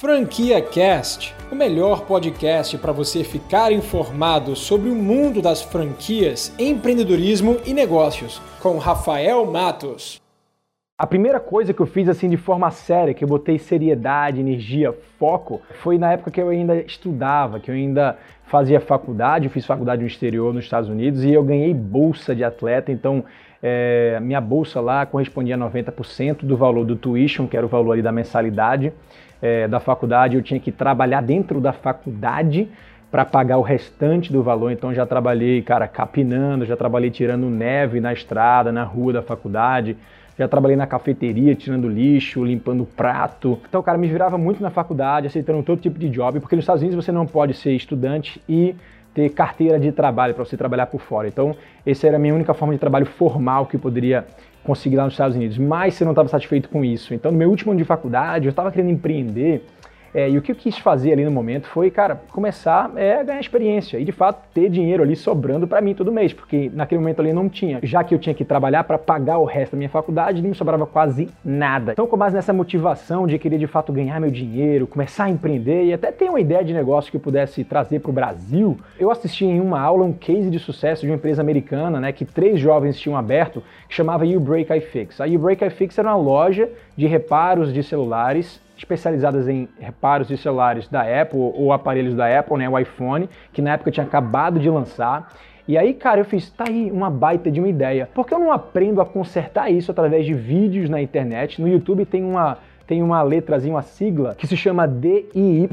Franquia Cast, o melhor podcast para você ficar informado sobre o mundo das franquias, empreendedorismo e negócios, com Rafael Matos. A primeira coisa que eu fiz assim de forma séria, que eu botei seriedade, energia, foco, foi na época que eu ainda estudava, que eu ainda fazia faculdade, eu fiz faculdade no exterior, nos Estados Unidos, e eu ganhei bolsa de atleta, então é, minha bolsa lá correspondia a 90% do valor do tuition, que era o valor ali da mensalidade é, da faculdade, eu tinha que trabalhar dentro da faculdade para pagar o restante do valor. Então já trabalhei, cara, capinando, já trabalhei tirando neve na estrada, na rua da faculdade, já trabalhei na cafeteria, tirando lixo, limpando prato. Então, cara, me virava muito na faculdade, aceitando todo tipo de job, porque nos Estados Unidos você não pode ser estudante e ter carteira de trabalho para você trabalhar por fora. Então, essa era a minha única forma de trabalho formal que eu poderia conseguir lá nos Estados Unidos. Mas você não estava satisfeito com isso. Então, no meu último ano de faculdade, eu estava querendo empreender é, e o que eu quis fazer ali no momento foi, cara, começar é, a ganhar experiência e de fato ter dinheiro ali sobrando para mim todo mês, porque naquele momento ali não tinha. Já que eu tinha que trabalhar para pagar o resto da minha faculdade, não me sobrava quase nada. Então, com base nessa motivação de querer de fato ganhar meu dinheiro, começar a empreender e até ter uma ideia de negócio que eu pudesse trazer para o Brasil, eu assisti em uma aula um case de sucesso de uma empresa americana, né, que três jovens tinham aberto, que chamava You Break I Fix. A You Break I Fix era uma loja de reparos de celulares especializadas em reparos de celulares da Apple ou aparelhos da Apple, né, o iPhone, que na época tinha acabado de lançar. E aí, cara, eu fiz, tá aí uma baita de uma ideia. Por que eu não aprendo a consertar isso através de vídeos na internet? No YouTube tem uma tem uma letrazinha, uma sigla que se chama DIY,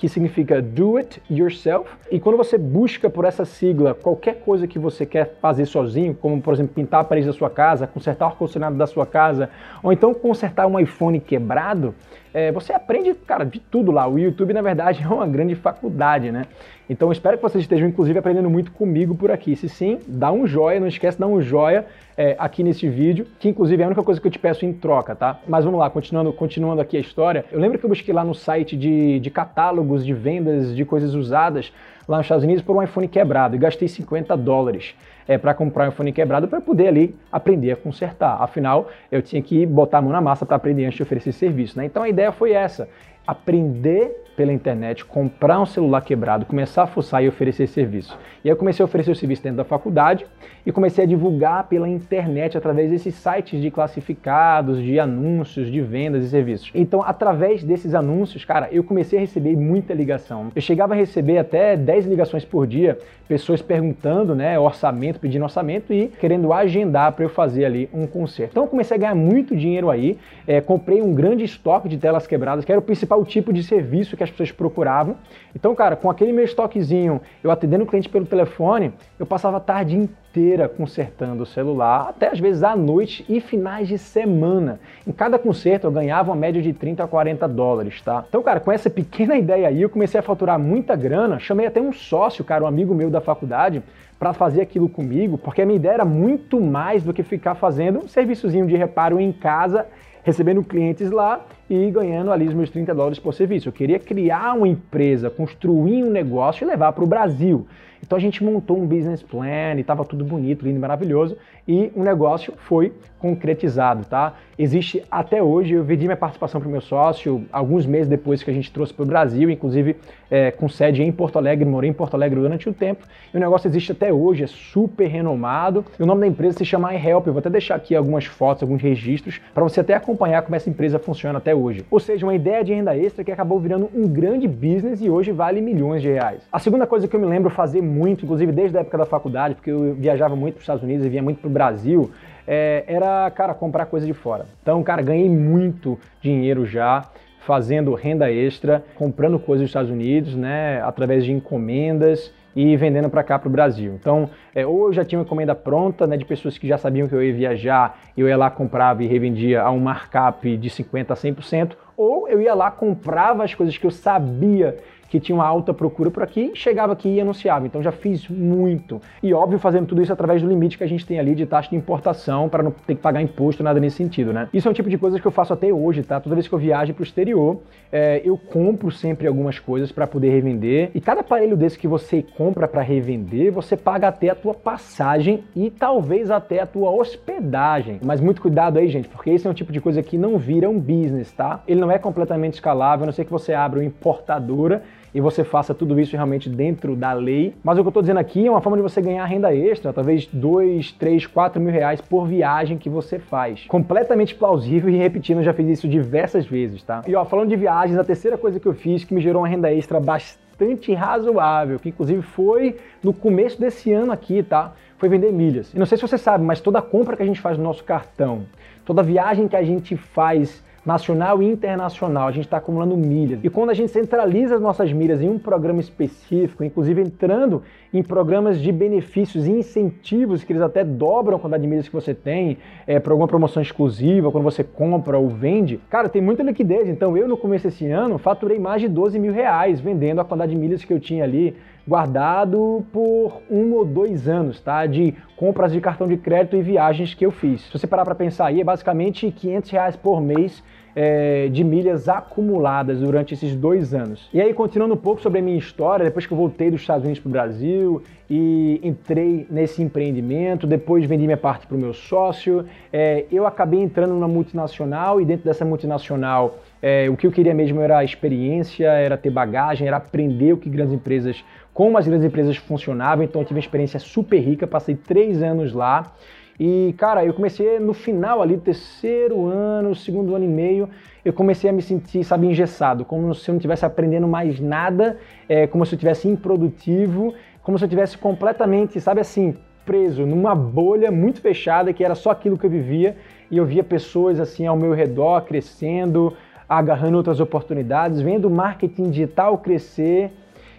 que significa Do It Yourself. E quando você busca por essa sigla qualquer coisa que você quer fazer sozinho, como por exemplo pintar a parede da sua casa, consertar o ar-condicionado da sua casa, ou então consertar um iPhone quebrado, é, você aprende, cara, de tudo lá. O YouTube, na verdade, é uma grande faculdade, né? Então, espero que vocês estejam, inclusive, aprendendo muito comigo por aqui. Se sim, dá um joia, não esquece de dar um joia é, aqui nesse vídeo, que inclusive é a única coisa que eu te peço em troca, tá? Mas vamos lá, continuando, continuando aqui a história. Eu lembro que eu busquei lá no site de, de catálogos de vendas de coisas usadas lá nos Estados Unidos por um iPhone quebrado e gastei 50 dólares é, para comprar um iPhone quebrado para poder ali aprender a consertar. Afinal, eu tinha que botar a mão na massa para aprender antes de oferecer serviço. Né? Então a ideia foi essa: aprender pela internet, comprar um celular quebrado, começar a fuçar e oferecer serviço. E aí eu comecei a oferecer o serviço dentro da faculdade e comecei a divulgar pela internet através desses sites de classificados, de anúncios, de vendas e serviços. Então, através desses anúncios, cara, eu comecei a receber muita ligação. Eu chegava a receber até 10 ligações por dia, pessoas perguntando, né, orçamento, pedindo orçamento e querendo agendar para eu fazer ali um concerto. Então, eu comecei a ganhar muito dinheiro aí, é, comprei um grande estoque de telas quebradas, que era o principal tipo de serviço que as pessoas procuravam. Então, cara, com aquele meu estoquezinho, eu atendendo o cliente pelo telefone, eu passava a tarde inteira consertando o celular, até às vezes à noite e finais de semana. Em cada conserto eu ganhava uma média de 30 a 40 dólares, tá? Então, cara, com essa pequena ideia aí, eu comecei a faturar muita grana, chamei até um sócio, cara, um amigo meu da faculdade, para fazer aquilo comigo, porque a minha ideia era muito mais do que ficar fazendo um serviçozinho de reparo em casa recebendo clientes lá e ganhando ali os meus 30 dólares por serviço. Eu queria criar uma empresa, construir um negócio e levar para o Brasil. Então a gente montou um business plan e estava tudo bonito, lindo, maravilhoso e o negócio foi concretizado, tá? Existe até hoje, eu vendi minha participação para o meu sócio alguns meses depois que a gente trouxe para o Brasil, inclusive é, com sede em Porto Alegre, morei em Porto Alegre durante um tempo e o negócio existe até hoje, é super renomado. E o nome da empresa se chama iHelp, eu vou até deixar aqui algumas fotos, alguns registros para você até acompanhar como essa empresa funciona até hoje. Ou seja, uma ideia de renda extra que acabou virando um grande business e hoje vale milhões de reais. A segunda coisa que eu me lembro fazer muito, inclusive desde a época da faculdade, porque eu viajava muito para os Estados Unidos e vinha muito para o Brasil, é, era, cara, comprar coisa de fora. Então, cara, ganhei muito dinheiro já fazendo renda extra, comprando coisas dos Estados Unidos, né, através de encomendas e vendendo para cá para o Brasil. Então, é, ou eu já tinha uma encomenda pronta, né, de pessoas que já sabiam que eu ia viajar, eu ia lá comprava e revendia a um markup de 50 a 100%, ou eu ia lá comprava as coisas que eu sabia que tinha uma alta procura por aqui, chegava aqui e anunciava. Então já fiz muito. E óbvio, fazendo tudo isso através do limite que a gente tem ali de taxa de importação para não ter que pagar imposto, nada nesse sentido, né? Isso é um tipo de coisa que eu faço até hoje, tá? Toda vez que eu viajo para o exterior, é, eu compro sempre algumas coisas para poder revender. E cada aparelho desse que você compra para revender, você paga até a tua passagem e talvez até a tua hospedagem. Mas muito cuidado aí, gente, porque esse é um tipo de coisa que não vira um business, tá? Ele não é completamente escalável, a não ser que você abra uma importadora e você faça tudo isso realmente dentro da lei. Mas o que eu estou dizendo aqui é uma forma de você ganhar renda extra, talvez 2, 3, 4 mil reais por viagem que você faz. Completamente plausível e repetindo, eu já fiz isso diversas vezes, tá? E ó, falando de viagens, a terceira coisa que eu fiz que me gerou uma renda extra bastante razoável, que inclusive foi no começo desse ano aqui, tá? Foi vender milhas. E não sei se você sabe, mas toda compra que a gente faz no nosso cartão, toda viagem que a gente faz nacional e internacional, a gente está acumulando milhas. E quando a gente centraliza as nossas milhas em um programa específico, inclusive entrando em programas de benefícios e incentivos, que eles até dobram a quantidade de milhas que você tem, é, para alguma promoção exclusiva, quando você compra ou vende, cara, tem muita liquidez. Então eu, no começo desse ano, faturei mais de 12 mil reais vendendo a quantidade de milhas que eu tinha ali guardado por um ou dois anos, tá? De compras de cartão de crédito e viagens que eu fiz. Se você parar para pensar aí, é basicamente 500 reais por mês é, de milhas acumuladas durante esses dois anos. E aí, continuando um pouco sobre a minha história, depois que eu voltei dos Estados Unidos para o Brasil e entrei nesse empreendimento, depois vendi minha parte para o meu sócio, é, eu acabei entrando numa multinacional e dentro dessa multinacional é, o que eu queria mesmo era experiência, era ter bagagem, era aprender o que grandes empresas, como as grandes empresas funcionavam. Então eu tive uma experiência super rica, passei três anos lá. E, cara, eu comecei no final ali, terceiro ano, segundo ano e meio, eu comecei a me sentir, sabe, engessado, como se eu não estivesse aprendendo mais nada, é, como se eu estivesse improdutivo, como se eu estivesse completamente, sabe assim, preso numa bolha muito fechada, que era só aquilo que eu vivia, e eu via pessoas assim ao meu redor crescendo, agarrando outras oportunidades, vendo o marketing digital crescer.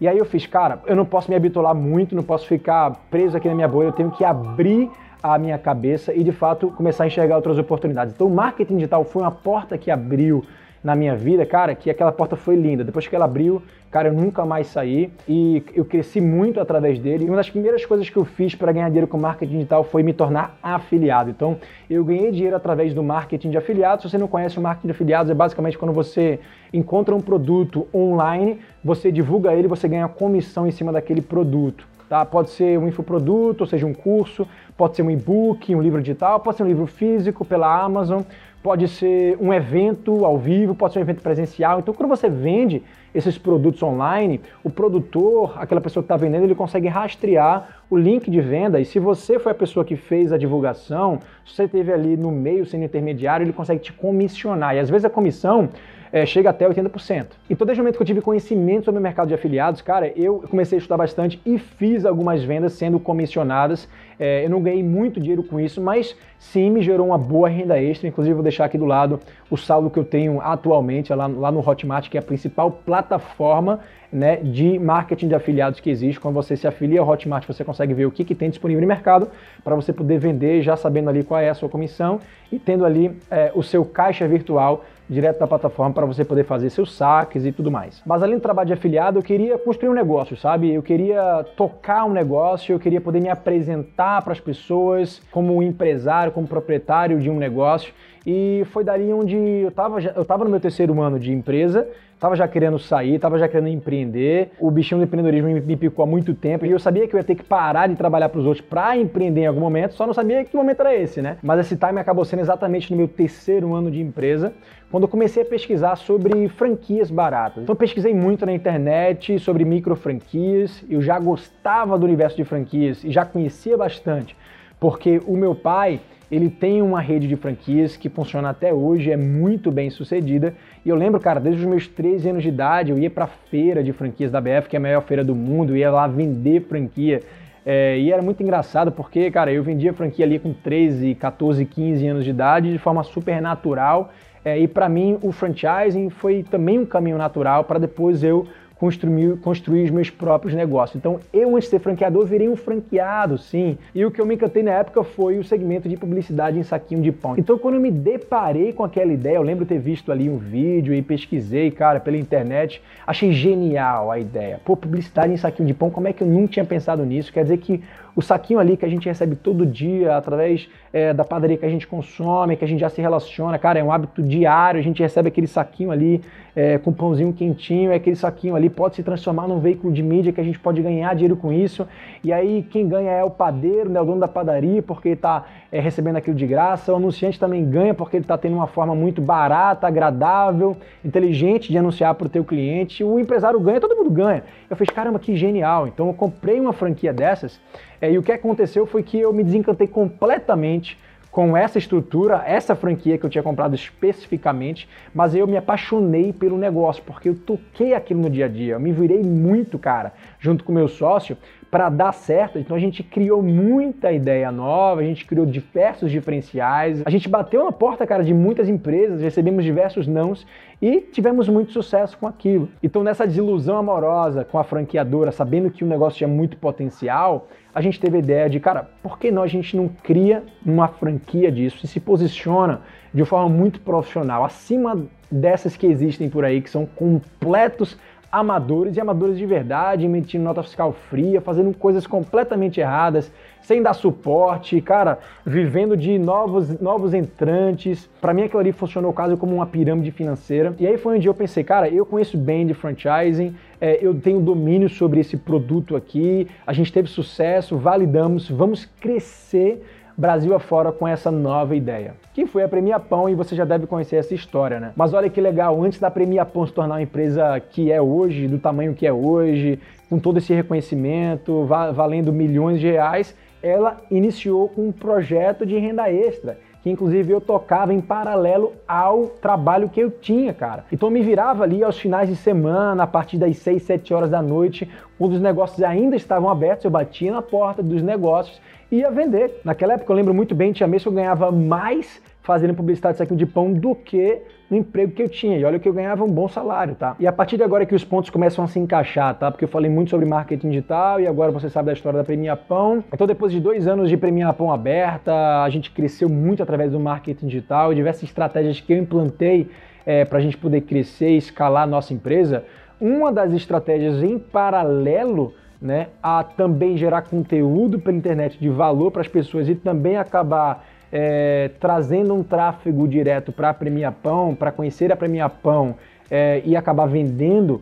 E aí eu fiz, cara, eu não posso me habituar muito, não posso ficar preso aqui na minha bolha, eu tenho que abrir a minha cabeça e de fato começar a enxergar outras oportunidades. Então, o marketing digital foi uma porta que abriu na minha vida, cara, que aquela porta foi linda. Depois que ela abriu, cara, eu nunca mais saí e eu cresci muito através dele. E uma das primeiras coisas que eu fiz para ganhar dinheiro com marketing digital foi me tornar afiliado. Então, eu ganhei dinheiro através do marketing de afiliados. Se você não conhece o marketing de afiliados, é basicamente quando você encontra um produto online, você divulga ele, você ganha comissão em cima daquele produto. Tá? Pode ser um infoproduto, ou seja, um curso, pode ser um e-book, um livro digital, pode ser um livro físico pela Amazon, pode ser um evento ao vivo, pode ser um evento presencial. Então, quando você vende esses produtos online, o produtor, aquela pessoa que está vendendo, ele consegue rastrear o link de venda e se você foi a pessoa que fez a divulgação, se você esteve ali no meio sendo intermediário, ele consegue te comissionar. E às vezes a comissão é, chega até 80%. Então, desde o momento que eu tive conhecimento sobre o mercado de afiliados, cara, eu comecei a estudar bastante e fiz algumas vendas sendo comissionadas. É, eu não ganhei muito dinheiro com isso, mas sim me gerou uma boa renda extra. Inclusive, vou deixar aqui do lado o saldo que eu tenho atualmente lá, lá no Hotmart, que é a principal plataforma né, de marketing de afiliados que existe. Quando você se afilia ao Hotmart, você consegue ver o que, que tem disponível no mercado para você poder vender, já sabendo ali qual é a sua comissão e tendo ali é, o seu caixa virtual direto da plataforma para você poder fazer seus saques e tudo mais. Mas além do trabalho de afiliado, eu queria construir um negócio, sabe? Eu queria tocar um negócio, eu queria poder me apresentar para as pessoas como empresário, como proprietário de um negócio. E foi dali onde eu estava eu estava no meu terceiro ano de empresa, estava já querendo sair, estava já querendo empreender. O bichinho do empreendedorismo me, me picou há muito tempo e eu sabia que eu ia ter que parar de trabalhar para os outros para empreender em algum momento, só não sabia que momento era esse, né? Mas esse time acabou sendo exatamente no meu terceiro ano de empresa, quando eu comecei a pesquisar sobre franquias baratas. Então pesquisei muito na internet sobre micro franquias, eu já gostava do universo de franquias e já conhecia bastante, porque o meu pai ele tem uma rede de franquias que funciona até hoje, é muito bem sucedida. E eu lembro, cara, desde os meus 13 anos de idade, eu ia para a feira de franquias da BF, que é a maior feira do mundo, ia lá vender franquia. É, e era muito engraçado porque, cara, eu vendia franquia ali com 13, 14, 15 anos de idade de forma super natural. É, e para mim o franchising foi também um caminho natural para depois eu construir, construir os meus próprios negócios. Então, eu, antes de ser franqueador, virei um franqueado, sim. E o que eu me encantei na época foi o segmento de publicidade em saquinho de pão. Então, quando eu me deparei com aquela ideia, eu lembro ter visto ali um vídeo e pesquisei, cara, pela internet, achei genial a ideia. Pô, publicidade em saquinho de pão, como é que eu nunca tinha pensado nisso? Quer dizer que o saquinho ali que a gente recebe todo dia através é, da padaria que a gente consome, que a gente já se relaciona, cara, é um hábito diário, a gente recebe aquele saquinho ali é, com pãozinho quentinho, é aquele saquinho ali pode se transformar num veículo de mídia que a gente pode ganhar dinheiro com isso. E aí quem ganha é o padeiro, né, o dono da padaria, porque está é, recebendo aquilo de graça. O anunciante também ganha porque ele está tendo uma forma muito barata, agradável, inteligente de anunciar para o teu cliente. O empresário ganha, todo mundo ganha. Eu fiz, caramba, que genial. Então eu comprei uma franquia dessas é, e o que aconteceu foi que eu me desencantei completamente com essa estrutura, essa franquia que eu tinha comprado especificamente, mas eu me apaixonei pelo negócio, porque eu toquei aquilo no dia a dia, eu me virei muito, cara, junto com meu sócio, para dar certo. Então a gente criou muita ideia nova, a gente criou diversos diferenciais, a gente bateu na porta, cara, de muitas empresas, recebemos diversos nãos e tivemos muito sucesso com aquilo. Então nessa desilusão amorosa com a franqueadora, sabendo que o negócio tinha muito potencial, a gente teve a ideia de, cara, por que nós a gente não cria uma franquia disso e se posiciona de forma muito profissional, acima dessas que existem por aí, que são completos amadores e amadores de verdade, emitindo nota fiscal fria, fazendo coisas completamente erradas, sem dar suporte, cara, vivendo de novos, novos entrantes. Para mim aquilo ali funcionou quase como uma pirâmide financeira. E aí foi onde eu pensei, cara, eu conheço bem de franchising, é, eu tenho domínio sobre esse produto aqui, a gente teve sucesso, validamos, vamos crescer Brasil afora com essa nova ideia, que foi a Premia Pão e você já deve conhecer essa história, né? Mas olha que legal, antes da Premia Pão se tornar uma empresa que é hoje, do tamanho que é hoje, com todo esse reconhecimento, valendo milhões de reais, ela iniciou com um projeto de renda extra que inclusive eu tocava em paralelo ao trabalho que eu tinha, cara. Então eu me virava ali aos finais de semana, a partir das 6, 7 horas da noite, quando os negócios ainda estavam abertos, eu batia na porta dos negócios e ia vender. Naquela época eu lembro muito bem, tinha mês que eu ganhava mais fazendo publicidade de saquinho de pão do que no emprego que eu tinha. E olha que eu ganhava um bom salário, tá? E a partir de agora é que os pontos começam a se encaixar, tá? Porque eu falei muito sobre marketing digital e agora você sabe da história da Premia Pão. Então, depois de dois anos de Premia Pão aberta, a gente cresceu muito através do marketing digital e diversas estratégias que eu implantei é, para a gente poder crescer e escalar a nossa empresa. Uma das estratégias em paralelo né, a também gerar conteúdo pela internet de valor para as pessoas e também acabar é, trazendo um tráfego direto para a Premia Pão, para conhecer a Premia Pão é, e acabar vendendo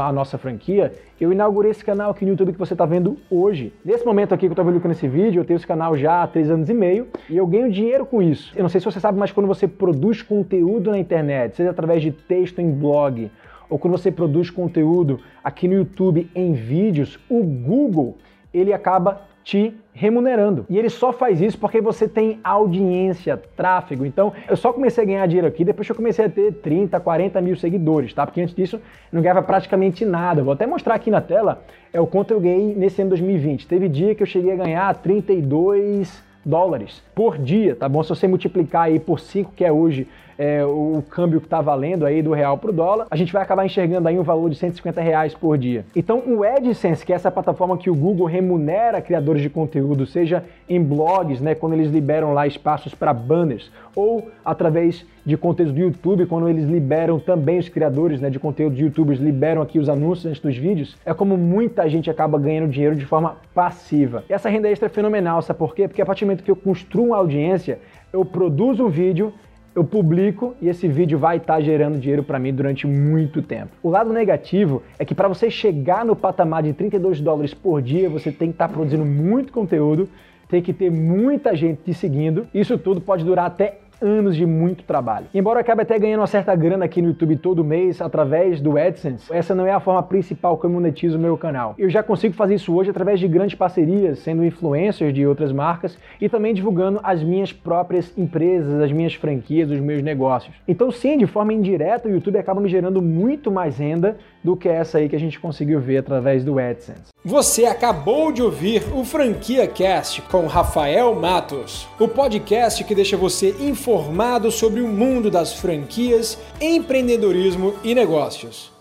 a nossa franquia, eu inaugurei esse canal aqui no YouTube que você está vendo hoje. Nesse momento aqui que eu estou vendo nesse vídeo, eu tenho esse canal já há três anos e meio e eu ganho dinheiro com isso. Eu não sei se você sabe, mas quando você produz conteúdo na internet, seja através de texto em blog ou quando você produz conteúdo aqui no YouTube em vídeos, o Google ele acaba te remunerando. E ele só faz isso porque você tem audiência, tráfego. Então, eu só comecei a ganhar dinheiro aqui depois que eu comecei a ter 30, 40 mil seguidores, tá? Porque antes disso não ganhava praticamente nada. Vou até mostrar aqui na tela é o quanto eu ganhei nesse ano 2020. Teve dia que eu cheguei a ganhar 32 dólares por dia, tá bom? Se você multiplicar aí por 5, que é hoje é, o câmbio que está valendo aí do real para o dólar, a gente vai acabar enxergando aí um valor de 150 reais por dia. Então o AdSense, que é essa plataforma que o Google remunera criadores de conteúdo, seja em blogs, né, quando eles liberam lá espaços para banners, ou através de conteúdos do YouTube, quando eles liberam também os criadores né, de conteúdo de YouTubers, liberam aqui os anúncios antes dos vídeos, é como muita gente acaba ganhando dinheiro de forma passiva. E essa renda extra é fenomenal, sabe por quê? Porque a partir do momento que eu construo uma audiência, eu produzo um vídeo eu publico e esse vídeo vai estar tá gerando dinheiro para mim durante muito tempo. O lado negativo é que para você chegar no patamar de 32 dólares por dia, você tem que estar tá produzindo muito conteúdo, tem que ter muita gente te seguindo. Isso tudo pode durar até anos de muito trabalho. Embora eu acabe até ganhando uma certa grana aqui no YouTube todo mês através do AdSense, essa não é a forma principal que eu monetizo o meu canal. Eu já consigo fazer isso hoje através de grandes parcerias, sendo influencers de outras marcas e também divulgando as minhas próprias empresas, as minhas franquias, os meus negócios. Então sim, de forma indireta, o YouTube acaba me gerando muito mais renda do que essa aí que a gente conseguiu ver através do AdSense. Você acabou de ouvir o Franquia Cast com Rafael Matos, o podcast que deixa você informado sobre o mundo das franquias, empreendedorismo e negócios.